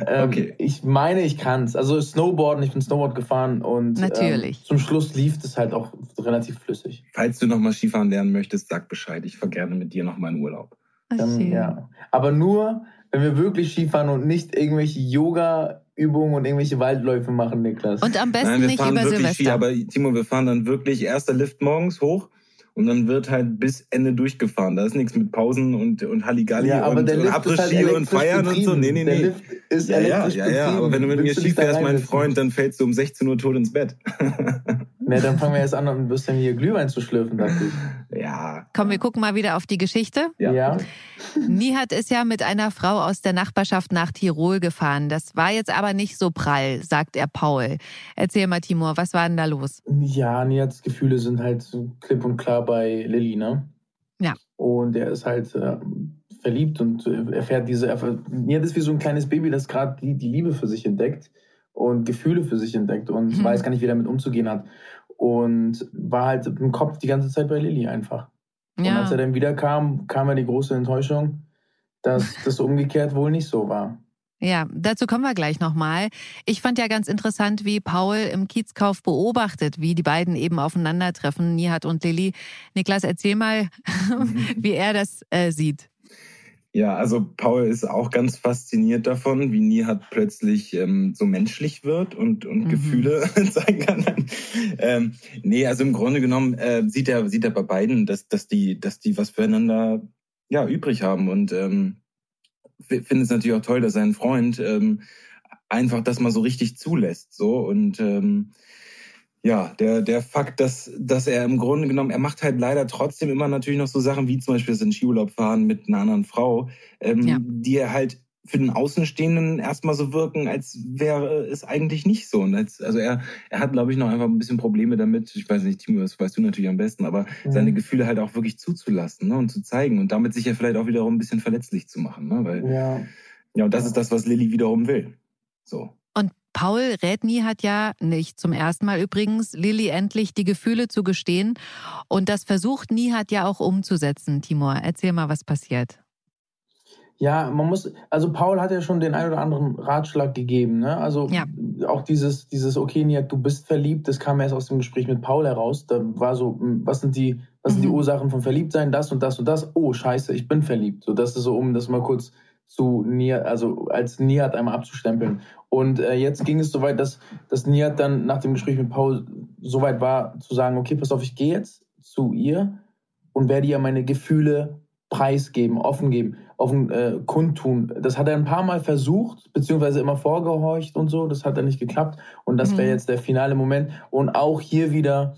[SPEAKER 3] Ähm,
[SPEAKER 4] Okay.
[SPEAKER 3] Ich meine, ich kann's. Also Snowboarden, ich bin Snowboard gefahren und
[SPEAKER 2] Natürlich.
[SPEAKER 3] Ähm, zum Schluss lief es halt auch relativ flüssig.
[SPEAKER 4] Falls du nochmal Skifahren lernen möchtest, sag Bescheid. Ich fahr gerne mit dir nochmal in Urlaub.
[SPEAKER 2] Ach,
[SPEAKER 3] Ähm,
[SPEAKER 2] schön.
[SPEAKER 3] ja. Aber nur, wenn wir wirklich Skifahren und nicht irgendwelche Yoga-Übungen und irgendwelche Waldläufe machen, Niklas.
[SPEAKER 2] Und am besten
[SPEAKER 4] Nein, wir
[SPEAKER 2] nicht
[SPEAKER 4] fahren
[SPEAKER 2] über
[SPEAKER 4] wirklich
[SPEAKER 2] Silvester.
[SPEAKER 4] Ski, aber Timo, wir fahren dann wirklich erster Lift morgens hoch und dann wird halt bis Ende durchgefahren. Da ist nichts mit Pausen und, und Halligalli
[SPEAKER 3] ja, aber
[SPEAKER 4] und,
[SPEAKER 3] der
[SPEAKER 4] und
[SPEAKER 3] ist halt
[SPEAKER 4] und Feiern und so. Nee, nee,
[SPEAKER 3] Der
[SPEAKER 4] nee.
[SPEAKER 3] Lift ist
[SPEAKER 4] Ja, ja, ja, ja,
[SPEAKER 3] betrieben.
[SPEAKER 4] aber wenn du mit mir
[SPEAKER 3] Willst
[SPEAKER 4] Ski fährst, mein? Freund, dann fällst du um 16 Uhr tot ins Bett. [laughs]
[SPEAKER 3] Ne, dann fangen wir erst an, ein bisschen hier Glühwein zu schlürfen, dachte ich.
[SPEAKER 4] ja.
[SPEAKER 2] Komm, wir gucken mal wieder auf die Geschichte.
[SPEAKER 4] Ja.
[SPEAKER 3] Ja.
[SPEAKER 2] Nihat ist ja mit einer Frau aus der Nachbarschaft nach Tirol gefahren. Das war jetzt aber nicht so prall, sagt er Paul. Erzähl mal, Timur, was war denn da los?
[SPEAKER 3] Ja, Niats Gefühle sind halt so klipp und klar bei Lilly, ne?
[SPEAKER 2] Ja.
[SPEAKER 3] Und er ist halt äh, verliebt und äh, erfährt diese. Niat ist wie so ein kleines Baby, das gerade die, die Liebe für sich entdeckt und Gefühle für sich entdeckt und
[SPEAKER 2] Mhm.
[SPEAKER 3] weiß gar nicht, wie damit umzugehen hat. Und war halt im Kopf die ganze Zeit bei Lilly einfach. Und als er
[SPEAKER 2] Ja,
[SPEAKER 3] dann wiederkam, kam ja die große Enttäuschung, dass [laughs] das umgekehrt wohl nicht so war.
[SPEAKER 2] ja, dazu kommen wir gleich nochmal. Ich fand ja ganz interessant, wie Paul im Kiezkauf beobachtet, wie die beiden eben aufeinandertreffen, Nihat und Lilly. Niklas, erzähl mal, [laughs] [laughs] wie er das äh, sieht.
[SPEAKER 4] Ja, also Paul ist auch ganz fasziniert davon, wie Nihat plötzlich ähm, so menschlich wird und, und
[SPEAKER 2] Mhm.
[SPEAKER 4] Gefühle [laughs] zeigen kann. ähm, nee, also im Grunde genommen äh, sieht er sieht er bei beiden, dass, dass die dass die was füreinander ja übrig haben und ähm, finde es natürlich auch toll, dass sein Freund ähm, einfach das mal so richtig zulässt, so und ähm, ja, der, der Fakt, dass, dass er im Grunde genommen, er macht halt leider trotzdem immer natürlich noch so Sachen wie zum Beispiel das in Skiurlaub fahren mit einer anderen Frau, ähm,
[SPEAKER 2] Ja.
[SPEAKER 4] die er halt für den Außenstehenden erstmal so wirken, als wäre es eigentlich nicht so. Und als, also er, er hat, glaube ich, noch einfach ein bisschen Probleme damit, ich weiß nicht, Timo, das weißt du natürlich am besten, aber
[SPEAKER 3] Mhm.
[SPEAKER 4] seine Gefühle halt auch wirklich zuzulassen ne, und zu zeigen und damit sich ja vielleicht auch wiederum ein bisschen verletzlich zu machen. Ne? Weil,
[SPEAKER 3] Ja.
[SPEAKER 4] ja, und das ist das, was Lilly wiederum will. So.
[SPEAKER 2] Paul rät Nihat ja nicht zum ersten Mal übrigens, Lilly endlich die Gefühle zu gestehen. Und das versucht Nihat ja auch umzusetzen. Timur, erzähl mal, was passiert.
[SPEAKER 3] Ja, man muss, also Paul hat ja schon den ein oder anderen Ratschlag gegeben, ne? Also
[SPEAKER 2] Ja.
[SPEAKER 3] auch dieses, dieses, okay, Niat, du bist verliebt, das kam erst aus dem Gespräch mit Paul heraus. Da war so, hm, was sind die, was sind die
[SPEAKER 2] Mhm.
[SPEAKER 3] Ursachen von Verliebtsein, das und das und das. Oh, scheiße, ich bin verliebt. So, das ist so, um das mal kurz zu Niat, also als Niat einmal abzustempeln. Und äh, jetzt ging es soweit, dass, dass Niat dann nach dem Gespräch mit Paul soweit war, zu sagen, okay, pass auf, ich gehe jetzt zu ihr und werde ihr meine Gefühle preisgeben, offen geben, offen äh, kundtun. Das hat er ein paar Mal versucht, beziehungsweise immer vorgehorcht und so. Das hat dann nicht geklappt. Und das wäre
[SPEAKER 2] Mhm.
[SPEAKER 3] jetzt der finale Moment. Und auch hier wieder,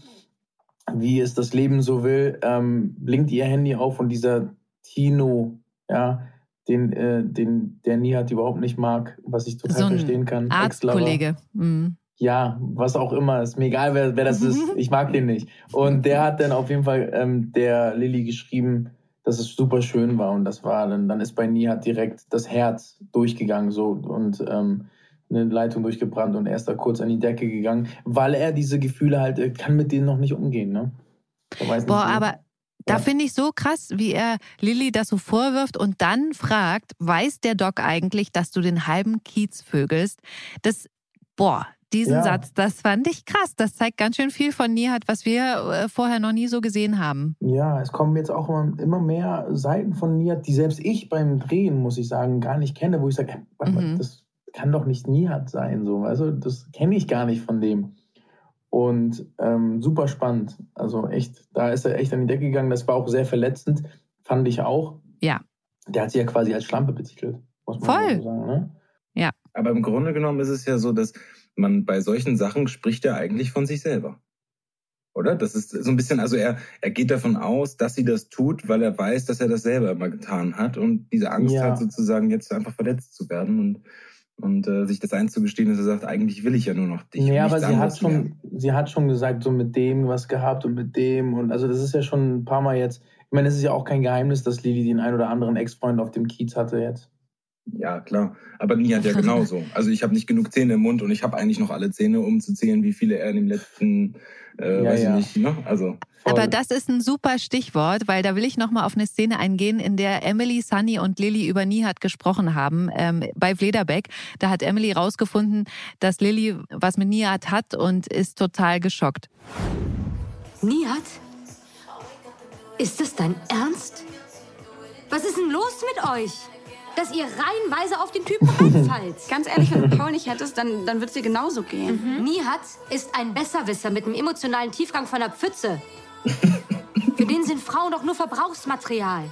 [SPEAKER 3] wie es das Leben so will, ähm, blinkt ihr Handy auf und dieser Tino, ja, den, äh, den der Nihat überhaupt nicht mag, was ich total
[SPEAKER 2] So
[SPEAKER 3] verstehen kann.
[SPEAKER 2] Arztkollege. Mhm.
[SPEAKER 3] Ja, was auch immer. Ist mir egal, wer, wer das ist. [laughs] Ich mag den nicht. Und der hat dann auf jeden Fall ähm, der Lilly geschrieben, dass es super schön war. Und das war dann, dann ist bei Nihat direkt das Herz durchgegangen so und ähm, eine Leitung durchgebrannt und er ist da kurz an die Decke gegangen, weil er diese Gefühle halt, er kann mit denen noch nicht umgehen, ne? Nicht,
[SPEAKER 2] Boah,
[SPEAKER 3] wie-
[SPEAKER 2] aber da
[SPEAKER 3] Ja.
[SPEAKER 2] finde ich so krass, wie er Lilly das so vorwirft und dann fragt, weiß der Doc eigentlich, dass du den halben Kiez vögelst? Das, boah, diesen
[SPEAKER 3] Ja.
[SPEAKER 2] Satz, das fand ich krass. Das zeigt ganz schön viel von Nihat, was wir äh, vorher noch nie so gesehen haben.
[SPEAKER 3] Ja, es kommen jetzt auch immer, immer mehr Seiten von Nihat, die selbst ich beim Drehen, muss ich sagen, gar nicht kenne, wo ich sage, äh,
[SPEAKER 2] Mhm.
[SPEAKER 3] das kann doch nicht Nihat sein, so, also das kenne ich gar nicht von dem. Und ähm, super spannend. Also echt, da ist er echt an die Decke gegangen. Das war auch sehr verletzend, fand ich auch.
[SPEAKER 2] Ja.
[SPEAKER 3] Der hat sie ja quasi als Schlampe betitelt, muss man
[SPEAKER 2] Voll.
[SPEAKER 3] so sagen. Ne?
[SPEAKER 4] Aber im Grunde genommen ist es ja so, dass man bei solchen Sachen spricht ja eigentlich von sich selber. Oder? Das ist so ein bisschen, also er, er geht davon aus, dass sie das tut, weil er weiß, dass er das selber immer getan hat und diese Angst
[SPEAKER 3] Ja.
[SPEAKER 4] hat, sozusagen jetzt einfach verletzt zu werden und, und äh, sich das einzugestehen, dass er sagt, eigentlich will ich ja nur noch dich. und
[SPEAKER 3] Ja, aber sie hat,
[SPEAKER 4] mehr.
[SPEAKER 3] schon, sie hat schon gesagt, so mit dem was gehabt und mit dem. Und also das ist ja schon ein paar Mal jetzt. Ich meine, es ist ja auch kein Geheimnis, dass Lili den ein oder anderen Ex-Freund auf dem Kiez hatte jetzt.
[SPEAKER 4] Ja, klar. Aber Nihat ja [laughs] genauso. Also ich habe nicht genug Zähne im Mund und ich habe eigentlich noch alle Zähne, um zu zählen, wie viele er in dem letzten, äh, ja, weiß ja. ich nicht, ne? Also.
[SPEAKER 2] Voll. Aber das ist ein super Stichwort, weil da will ich nochmal auf eine Szene eingehen, in der Emily, Sunny und Lilly über Nihat gesprochen haben ähm, bei Flederbeck. Da hat Emily rausgefunden, dass Lilly was mit Nihat hat und ist total geschockt.
[SPEAKER 7] Nihat? Ist das dein Ernst? Was ist denn los mit euch? Dass ihr reihenweise auf den Typen reinfallt. [laughs]
[SPEAKER 8] Ganz ehrlich, wenn du Paul nicht hättest, dann, dann würde es dir genauso gehen.
[SPEAKER 7] Mhm. Nihat ist ein Besserwisser mit einem emotionalen Tiefgang von der Pfütze. [laughs] Für den sind Frauen doch nur Verbrauchsmaterial.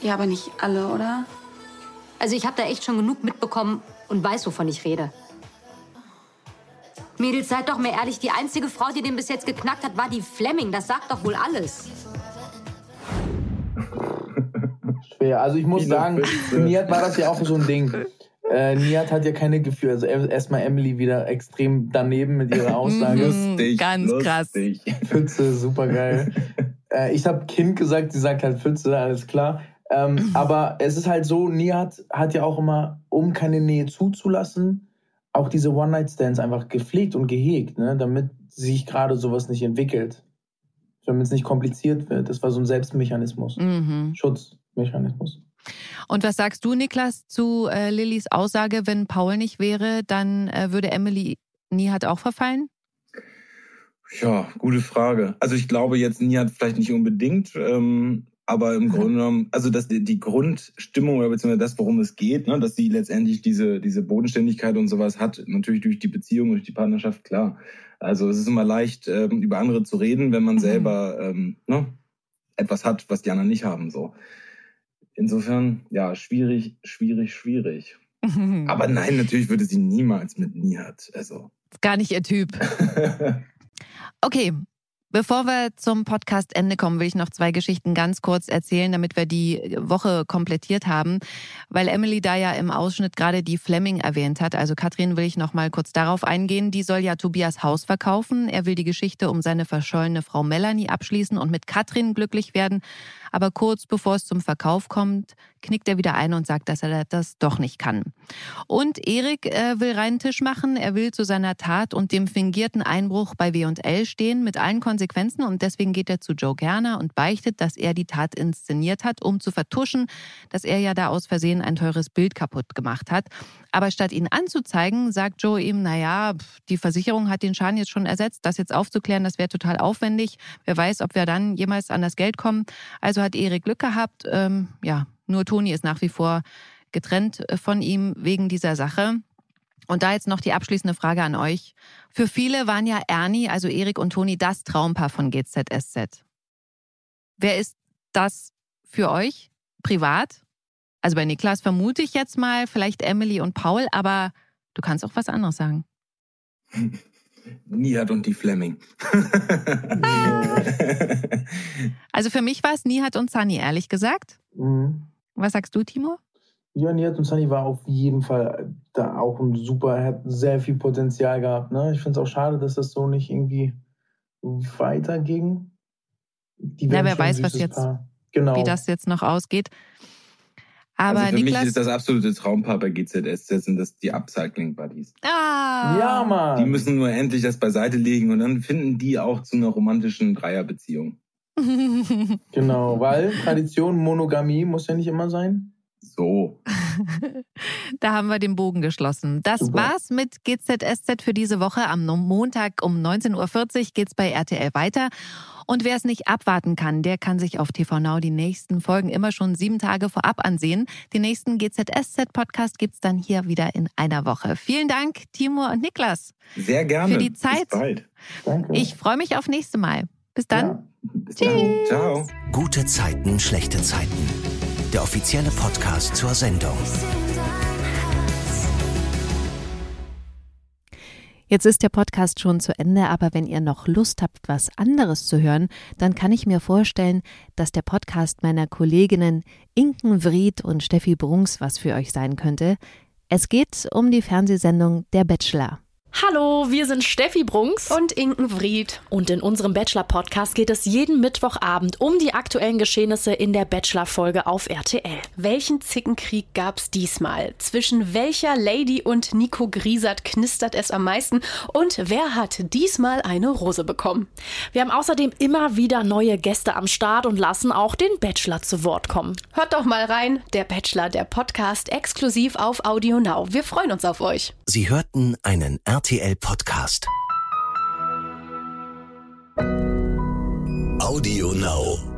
[SPEAKER 8] Ja, aber nicht alle, oder?
[SPEAKER 7] Also ich habe da echt schon genug mitbekommen und weiß, wovon ich rede. Mädels, seid doch mir ehrlich, die einzige Frau, die den bis jetzt geknackt hat, war die Fleming. Das sagt doch wohl alles.
[SPEAKER 3] Schwer. Also ich muss sagen, für Niat war das ja auch so ein Ding. Äh, Niat hat ja keine Gefühle. Also erstmal Emily wieder extrem daneben mit ihrer Aussage.
[SPEAKER 2] lustig, Ganz lustig.
[SPEAKER 3] krass. Pfütze, super geil. [laughs] äh, ich habe Kind gesagt, sie sagt halt Pfütze, alles klar. Ähm, aber es ist halt so, Niat hat ja auch immer, um keine Nähe zuzulassen, auch diese One-Night-Stands einfach gepflegt und gehegt, ne, damit sich gerade sowas nicht entwickelt. Damit es nicht kompliziert wird. Das war so ein Selbstmechanismus. Mhm. Schutzmechanismus.
[SPEAKER 2] Und was sagst du, Niklas, zu äh, Lillys Aussage, wenn Paul nicht wäre, dann äh, würde Emily Nihat auch verfallen?
[SPEAKER 4] Ja, gute Frage. Also ich glaube jetzt Nihat vielleicht nicht unbedingt. Ähm, aber im Grunde genommen, also dass die, die Grundstimmung oder beziehungsweise das, worum es geht, ne, dass sie letztendlich diese, diese Bodenständigkeit und sowas hat, natürlich durch die Beziehung, durch die Partnerschaft, klar. Also es ist immer leicht, ähm, über andere zu reden, wenn man mhm. selber ähm, ne, etwas hat, was die anderen nicht haben. So. Insofern, ja, schwierig, schwierig, schwierig. Aber nein, natürlich würde sie niemals mit Nihat. Also.
[SPEAKER 2] Gar nicht ihr Typ. [laughs] Okay, Bevor wir zum Podcastende kommen, will ich noch zwei Geschichten ganz kurz erzählen, damit wir die Woche komplettiert haben. Weil Emily da ja im Ausschnitt gerade die Fleming erwähnt hat. Also Katrin will ich noch mal kurz darauf eingehen. Die soll ja Tobias Haus verkaufen. Er will die Geschichte um seine verschollene Frau Melanie abschließen und mit Katrin glücklich werden. Aber kurz bevor es zum Verkauf kommt, knickt er wieder ein und sagt, dass er das doch nicht kann. Und Erik äh, will reinen Tisch machen. Er will zu seiner Tat und dem fingierten Einbruch bei W&L stehen mit allen Konsequenzen und deswegen geht er zu Joe Gerner und beichtet, dass er die Tat inszeniert hat, um zu vertuschen, dass er ja da aus Versehen ein teures Bild kaputt gemacht hat. Aber statt ihn anzuzeigen, sagt Joe ihm, naja, die Versicherung hat den Schaden jetzt schon ersetzt. Das jetzt aufzuklären, das wäre total aufwendig. Wer weiß, ob wir dann jemals an das Geld kommen. Also hat Erik Glück gehabt. Ähm, ja, nur Toni ist nach wie vor getrennt äh, von ihm wegen dieser Sache. Und da jetzt noch die abschließende Frage an euch. Für viele waren ja Ernie, also Erik und Toni, das Traumpaar von GZSZ. Wer ist das für euch privat? Also bei Niklas vermute ich jetzt mal vielleicht Emily und Paul, aber du kannst auch was anderes sagen.
[SPEAKER 4] Nihat und die Fleming. [laughs]
[SPEAKER 2] also für mich war es Nihat und Sunny, ehrlich gesagt. Mhm. Was sagst du, Timo?
[SPEAKER 3] Ja, Nihat und Sunny war auf jeden Fall da auch ein super, er hat sehr viel Potenzial gehabt. Ne? Ich finde es auch schade, dass das so nicht irgendwie weiterging.
[SPEAKER 2] Die ja, wer weiß, was jetzt, genau. wie das jetzt noch ausgeht. Aber
[SPEAKER 4] also für
[SPEAKER 2] Niklas,
[SPEAKER 4] mich ist das absolute Traumpaar bei GZSZ sind das die Upcycling Buddies.
[SPEAKER 2] Ah.
[SPEAKER 3] Ja, Mann.
[SPEAKER 4] Die müssen nur endlich das beiseite legen und dann finden die auch zu einer romantischen Dreierbeziehung. [laughs]
[SPEAKER 3] genau, weil Tradition, Monogamie muss ja nicht immer sein.
[SPEAKER 4] So. [laughs]
[SPEAKER 2] da haben wir den Bogen geschlossen. Das Super. war's mit GZSZ für diese Woche. Am Montag um 19.40 Uhr geht's bei RTL weiter. Und wer es nicht abwarten kann, der kann sich auf TV Now die nächsten Folgen immer schon sieben Tage vorab ansehen. Den nächsten GZSZ-Podcast gibt's dann hier wieder in einer Woche. Vielen Dank, Timo und Niklas.
[SPEAKER 4] Sehr gerne.
[SPEAKER 2] Für die Zeit.
[SPEAKER 4] Bis bald.
[SPEAKER 3] Danke.
[SPEAKER 2] Ich freue mich auf nächste Mal. Bis dann. Ja.
[SPEAKER 4] Bis Tschüss. Dann. Ciao.
[SPEAKER 1] Gute Zeiten, schlechte Zeiten. Der offizielle Podcast zur Sendung.
[SPEAKER 2] Jetzt ist der Podcast schon zu Ende, aber wenn ihr noch Lust habt, was anderes zu hören, dann kann ich mir vorstellen, dass der Podcast meiner Kolleginnen Inken Vried und Steffi Brunks was für euch sein könnte. Es geht um die Fernsehsendung Der Bachelor.
[SPEAKER 9] Hallo, wir sind Steffi Brunks
[SPEAKER 10] und Inken Vried.
[SPEAKER 9] Und in unserem Bachelor-Podcast geht es jeden Mittwochabend um die aktuellen Geschehnisse in der Bachelor-Folge auf RTL.
[SPEAKER 10] Welchen Zickenkrieg gab's diesmal? Zwischen welcher Lady und Nico Griesert knistert es am meisten? Und wer hat diesmal eine Rose bekommen?
[SPEAKER 9] Wir haben außerdem immer wieder neue Gäste am Start und lassen auch den Bachelor zu Wort kommen.
[SPEAKER 10] Hört doch mal rein, der Bachelor, der Podcast exklusiv auf Audio Now. Wir freuen uns auf euch.
[SPEAKER 1] Sie hörten einen RTL Podcast.
[SPEAKER 11] Audio Now.